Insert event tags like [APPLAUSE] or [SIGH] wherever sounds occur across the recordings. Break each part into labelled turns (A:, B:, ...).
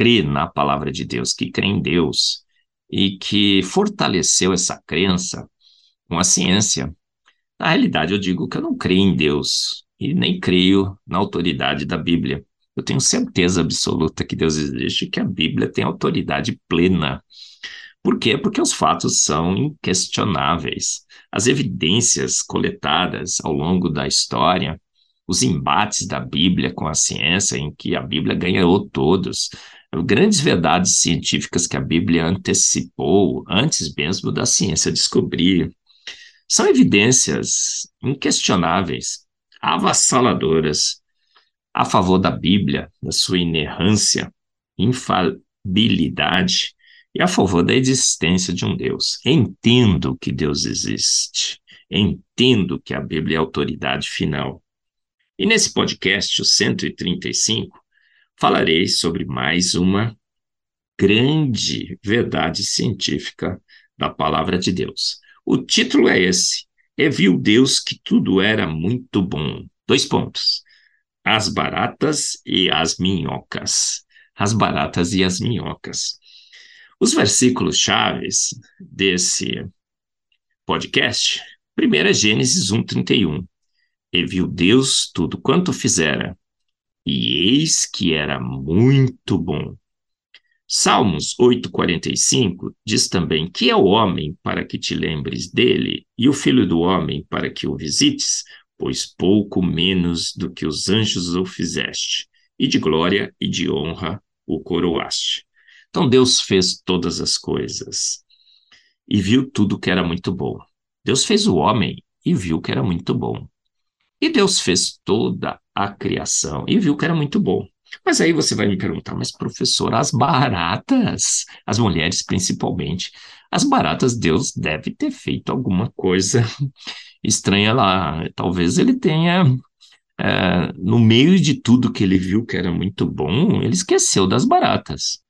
A: crê na palavra de Deus, que crê em Deus e que fortaleceu essa crença com a ciência. Na realidade, eu digo que eu não creio em Deus e nem creio na autoridade da Bíblia. Eu tenho certeza absoluta que Deus existe e que a Bíblia tem autoridade plena. Por quê? Porque os fatos são inquestionáveis. As evidências coletadas ao longo da história, os embates da Bíblia com a ciência, em que a Bíblia ganhou todos, grandes verdades científicas que a Bíblia antecipou antes mesmo da ciência descobrir. São evidências inquestionáveis, avassaladoras, a favor da Bíblia, da sua inerrância, infalibilidade e a favor da existência de um Deus. Entendo que Deus existe. Entendo que a Bíblia é a autoridade final. E nesse podcast, o 135, falarei sobre mais uma grande verdade científica da palavra de Deus. O título é esse: E viu Deus que tudo era muito bom. Dois pontos. As baratas e as minhocas. As baratas e as minhocas. Os versículos chaves desse podcast, primeiro é Gênesis 1:31. E viu Deus tudo quanto fizera, e eis que era muito bom. Salmos 8,45 diz também: Que é o homem para que te lembres dele, e o filho do homem para que o visites, pois pouco menos do que os anjos o fizeste, e de glória e de honra o coroaste. Então Deus fez todas as coisas e viu tudo que era muito bom. Deus fez o homem e viu que era muito bom. E Deus fez toda a criação e viu que era muito bom. Mas aí você vai me perguntar, mas professor, as baratas, as mulheres principalmente, as baratas, Deus deve ter feito alguma coisa [LAUGHS] estranha lá. Talvez ele tenha, é, no meio de tudo que ele viu que era muito bom, ele esqueceu das baratas.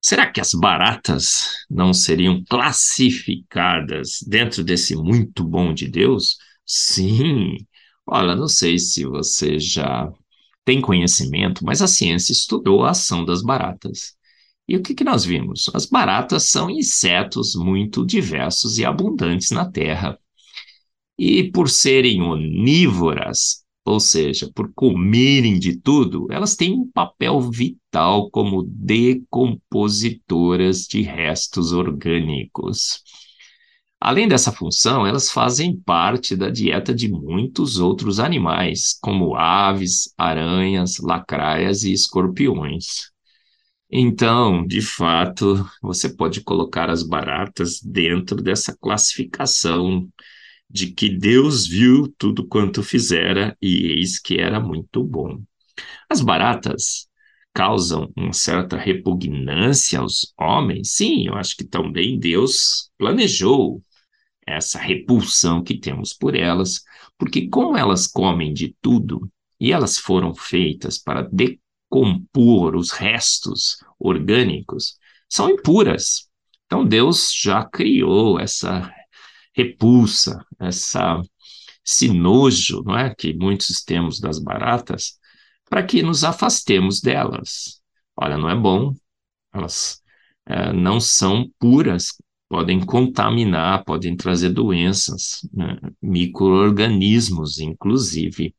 A: Será que as baratas não seriam classificadas dentro desse muito bom de Deus? Sim, Olha, não sei se você já tem conhecimento, mas a ciência estudou a ação das baratas. E o que, que nós vimos? As baratas são insetos muito diversos e abundantes na Terra. E por serem onívoras, ou seja, por comerem de tudo, elas têm um papel vital como decompositoras de restos orgânicos. Além dessa função, elas fazem parte da dieta de muitos outros animais, como aves, aranhas, lacraias e escorpiões. Então, de fato, você pode colocar as baratas dentro dessa classificação de que Deus viu tudo quanto fizera e eis que era muito bom. As baratas causam uma certa repugnância aos homens? Sim, eu acho que também Deus planejou essa repulsão que temos por elas, porque como elas comem de tudo e elas foram feitas para decompor os restos orgânicos, são impuras. Então Deus já criou essa repulsa, essa esse nojo, não é, que muitos temos das baratas, para que nos afastemos delas. Olha, não é bom, elas é, não são puras podem contaminar, podem trazer doenças, né? micro-organismos, inclusive,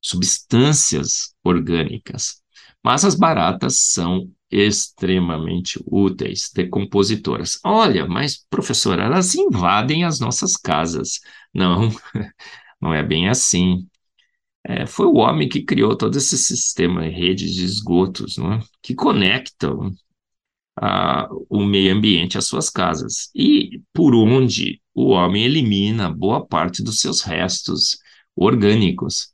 A: substâncias orgânicas. Mas as baratas são extremamente úteis, decompositoras. Olha, mas professora, elas invadem as nossas casas. Não, [LAUGHS] não é bem assim. É, foi o homem que criou todo esse sistema, redes de esgotos, não é? que conectam o meio ambiente às suas casas, e por onde o homem elimina boa parte dos seus restos orgânicos.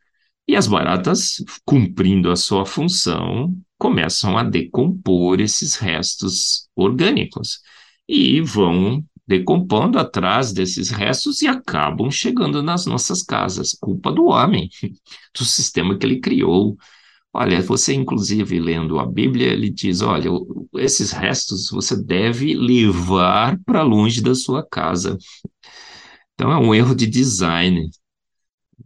A: E as baratas, cumprindo a sua função, começam a decompor esses restos orgânicos e vão decompondo atrás desses restos e acabam chegando nas nossas casas. Culpa do homem, [LAUGHS] do sistema que ele criou. Olha, você inclusive lendo a Bíblia, ele diz: olha, esses restos você deve levar para longe da sua casa. Então é um erro de design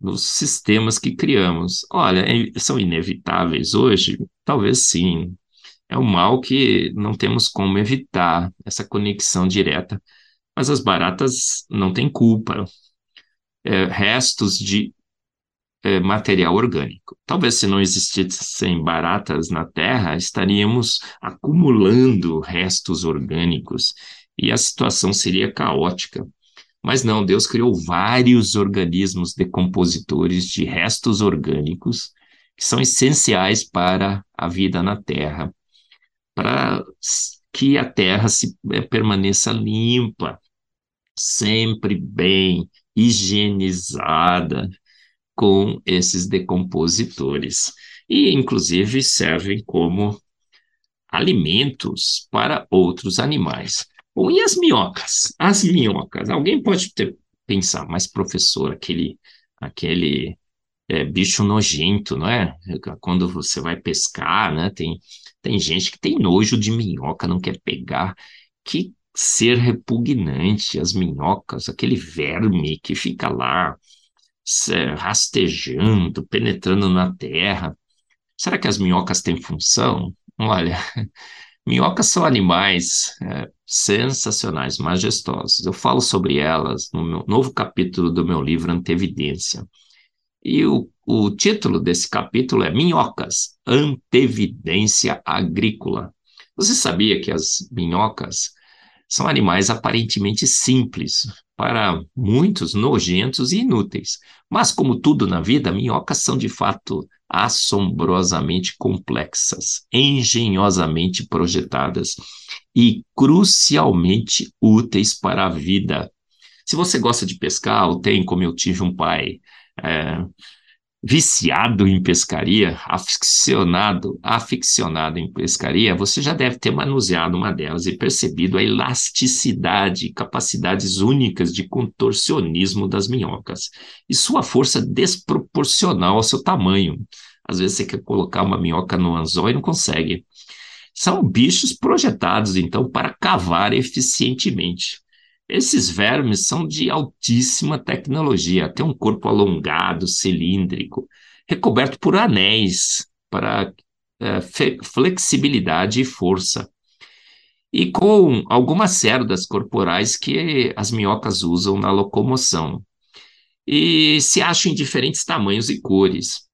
A: nos sistemas que criamos. Olha, é, são inevitáveis hoje? Talvez sim. É um mal que não temos como evitar, essa conexão direta. Mas as baratas não têm culpa. É, restos de é, material orgânico. Talvez se não existissem baratas na Terra, estaríamos acumulando restos orgânicos e a situação seria caótica. Mas não, Deus criou vários organismos decompositores de restos orgânicos que são essenciais para a vida na Terra, para que a Terra se, é, permaneça limpa, sempre bem higienizada com esses decompositores e inclusive servem como alimentos para outros animais. Bom, e as minhocas? As minhocas. Alguém pode ter, pensar, mas professor, aquele, aquele é, bicho nojento, não é? Quando você vai pescar, né? Tem, tem gente que tem nojo de minhoca, não quer pegar. Que ser repugnante, as minhocas, aquele verme que fica lá rastejando, penetrando na terra. Será que as minhocas têm função? Olha, [LAUGHS] minhocas são animais é, sensacionais, majestosos. Eu falo sobre elas no meu novo capítulo do meu livro Antevidência. E o, o título desse capítulo é Minhocas, Antevidência Agrícola. Você sabia que as minhocas são animais aparentemente simples, para muitos nojentos e inúteis. Mas, como tudo na vida, minhocas são de fato assombrosamente complexas, engenhosamente projetadas e crucialmente úteis para a vida. Se você gosta de pescar ou tem, como eu tive um pai, é, viciado em pescaria, aficionado, aficionado em pescaria, você já deve ter manuseado uma delas e percebido a elasticidade e capacidades únicas de contorcionismo das minhocas e sua força desproporcional ao seu tamanho. Às vezes você quer colocar uma minhoca no anzol e não consegue. São bichos projetados, então, para cavar eficientemente. Esses vermes são de altíssima tecnologia, têm um corpo alongado, cilíndrico, recoberto por anéis para é, flexibilidade e força, e com algumas cerdas corporais que as minhocas usam na locomoção, e se acham em diferentes tamanhos e cores.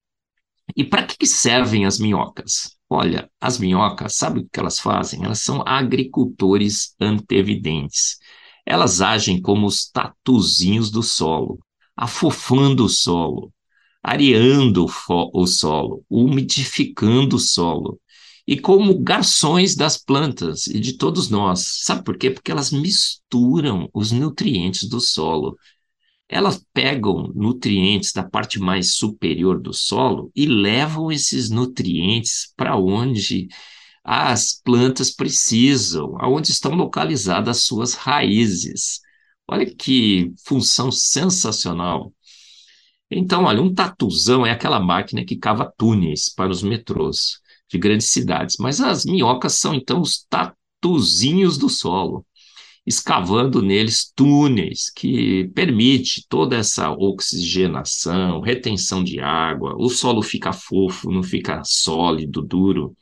A: E para que servem as minhocas? Olha, as minhocas, sabe o que elas fazem? Elas são agricultores antevidentes. Elas agem como os tatuzinhos do solo, afofando o solo, areando o solo, umidificando o solo, e como garçons das plantas e de todos nós. Sabe por quê? Porque elas misturam os nutrientes do solo. Elas pegam nutrientes da parte mais superior do solo e levam esses nutrientes para onde as plantas precisam, aonde estão localizadas as suas raízes. Olha que função sensacional. Então, olha, um tatuzão é aquela máquina que cava túneis para os metrôs de grandes cidades, mas as minhocas são então os tatuzinhos do solo, escavando neles túneis que permite toda essa oxigenação, retenção de água, o solo fica fofo, não fica sólido, duro.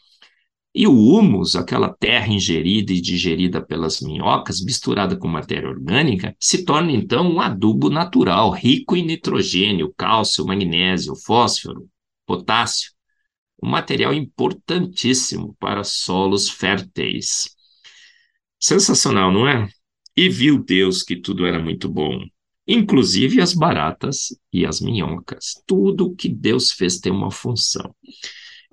A: E o humus, aquela terra ingerida e digerida pelas minhocas, misturada com matéria orgânica, se torna então um adubo natural, rico em nitrogênio, cálcio, magnésio, fósforo, potássio, um material importantíssimo para solos férteis. Sensacional, não é? E viu Deus que tudo era muito bom, inclusive as baratas e as minhocas. Tudo que Deus fez tem uma função.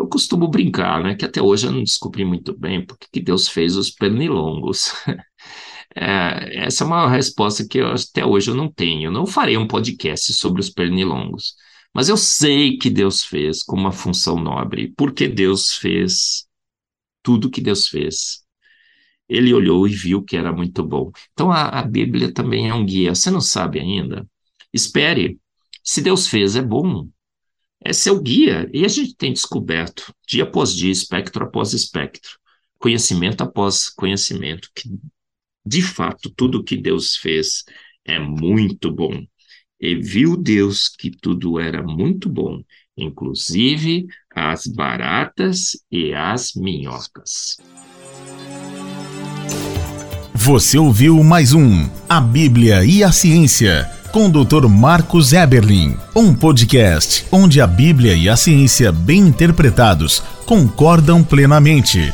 A: Eu costumo brincar, né, que até hoje eu não descobri muito bem porque que Deus fez os pernilongos. [LAUGHS] é, essa é uma resposta que eu, até hoje eu não tenho. Eu não farei um podcast sobre os pernilongos, mas eu sei que Deus fez com uma função nobre, porque Deus fez tudo que Deus fez. Ele olhou e viu que era muito bom. Então a, a Bíblia também é um guia. Você não sabe ainda? Espere. Se Deus fez, é bom. É seu guia. E a gente tem descoberto, dia após dia, espectro após espectro, conhecimento após conhecimento, que de fato tudo que Deus fez é muito bom. E viu Deus que tudo era muito bom, inclusive as baratas e as minhocas.
B: Você ouviu mais um A Bíblia e a Ciência com o Dr. Marcos Eberlin, um podcast onde a Bíblia e a ciência bem interpretados concordam plenamente.